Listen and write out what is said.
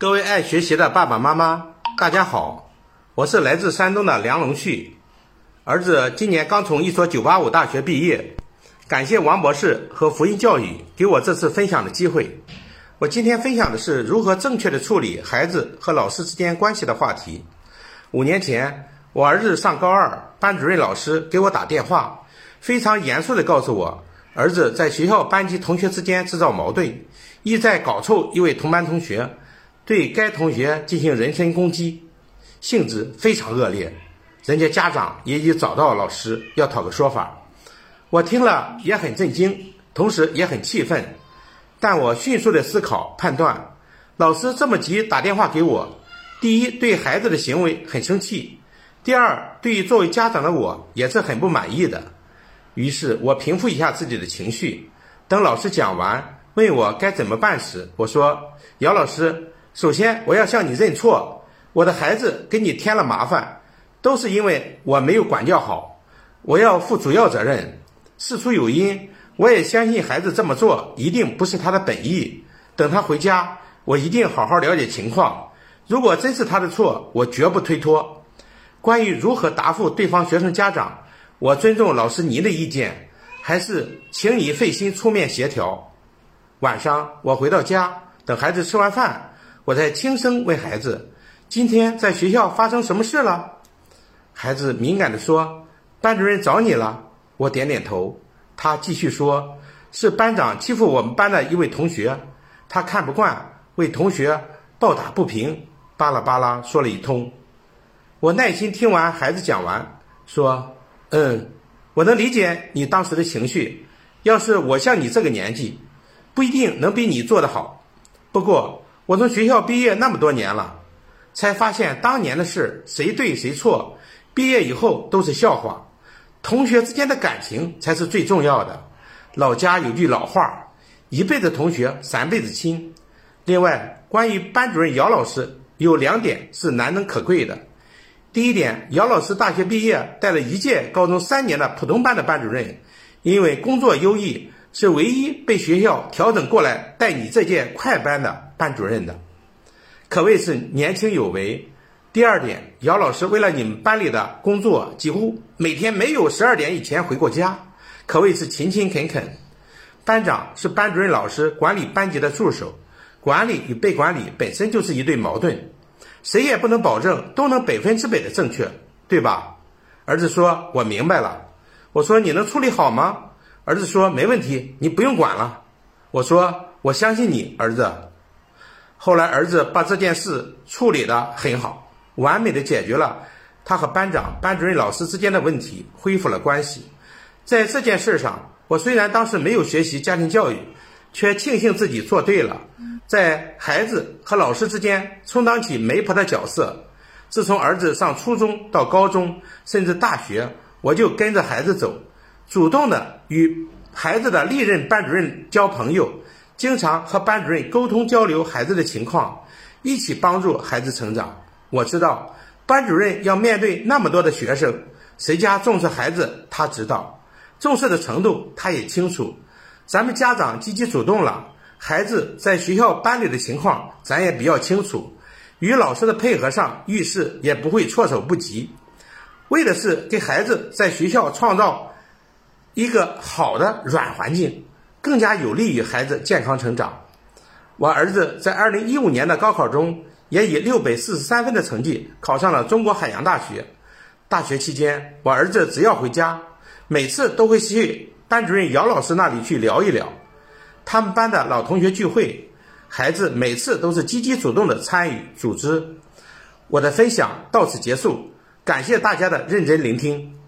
各位爱学习的爸爸妈妈，大家好，我是来自山东的梁龙旭，儿子今年刚从一所985大学毕业，感谢王博士和福音教育给我这次分享的机会。我今天分享的是如何正确的处理孩子和老师之间关系的话题。五年前，我儿子上高二，班主任老师给我打电话，非常严肃地告诉我，儿子在学校班级同学之间制造矛盾，意在搞臭一位同班同学。对该同学进行人身攻击，性质非常恶劣。人家家长也已找到老师要讨个说法。我听了也很震惊，同时也很气愤。但我迅速的思考判断，老师这么急打电话给我，第一对孩子的行为很生气，第二对于作为家长的我也是很不满意的。于是我平复一下自己的情绪，等老师讲完问我该怎么办时，我说：“姚老师。”首先，我要向你认错，我的孩子给你添了麻烦，都是因为我没有管教好，我要负主要责任。事出有因，我也相信孩子这么做一定不是他的本意。等他回家，我一定好好了解情况。如果真是他的错，我绝不推脱。关于如何答复对方学生家长，我尊重老师您的意见，还是请你费心出面协调。晚上我回到家，等孩子吃完饭。我在轻声问孩子：“今天在学校发生什么事了？”孩子敏感地说：“班主任找你了。”我点点头。他继续说：“是班长欺负我们班的一位同学，他看不惯，为同学抱打不平。”巴拉巴拉说了一通。我耐心听完孩子讲完，说：“嗯，我能理解你当时的情绪。要是我像你这个年纪，不一定能比你做得好。不过……”我从学校毕业那么多年了，才发现当年的事谁对谁错，毕业以后都是笑话。同学之间的感情才是最重要的。老家有句老话：“一辈子同学，三辈子亲。”另外，关于班主任姚老师，有两点是难能可贵的。第一点，姚老师大学毕业带了一届高中三年的普通班的班主任，因为工作优异。是唯一被学校调整过来带你这届快班的班主任的，可谓是年轻有为。第二点，姚老师为了你们班里的工作，几乎每天没有十二点以前回过家，可谓是勤勤恳恳。班长是班主任老师管理班级的助手，管理与被管理本身就是一对矛盾，谁也不能保证都能百分之百的正确，对吧？儿子说：“我明白了。”我说：“你能处理好吗？”儿子说：“没问题，你不用管了。”我说：“我相信你，儿子。”后来，儿子把这件事处理得很好，完美的解决了他和班长、班主任老师之间的问题，恢复了关系。在这件事上，我虽然当时没有学习家庭教育，却庆幸自己做对了，在孩子和老师之间充当起媒婆的角色。自从儿子上初中到高中，甚至大学，我就跟着孩子走。主动的与孩子的历任班主任交朋友，经常和班主任沟通交流孩子的情况，一起帮助孩子成长。我知道班主任要面对那么多的学生，谁家重视孩子，他知道，重视的程度他也清楚。咱们家长积极主动了，孩子在学校班里的情况咱也比较清楚，与老师的配合上遇事也不会措手不及。为的是给孩子在学校创造。一个好的软环境，更加有利于孩子健康成长。我儿子在二零一五年的高考中，也以六百四十三分的成绩考上了中国海洋大学。大学期间，我儿子只要回家，每次都会去班主任姚老师那里去聊一聊。他们班的老同学聚会，孩子每次都是积极主动的参与组织。我的分享到此结束，感谢大家的认真聆听。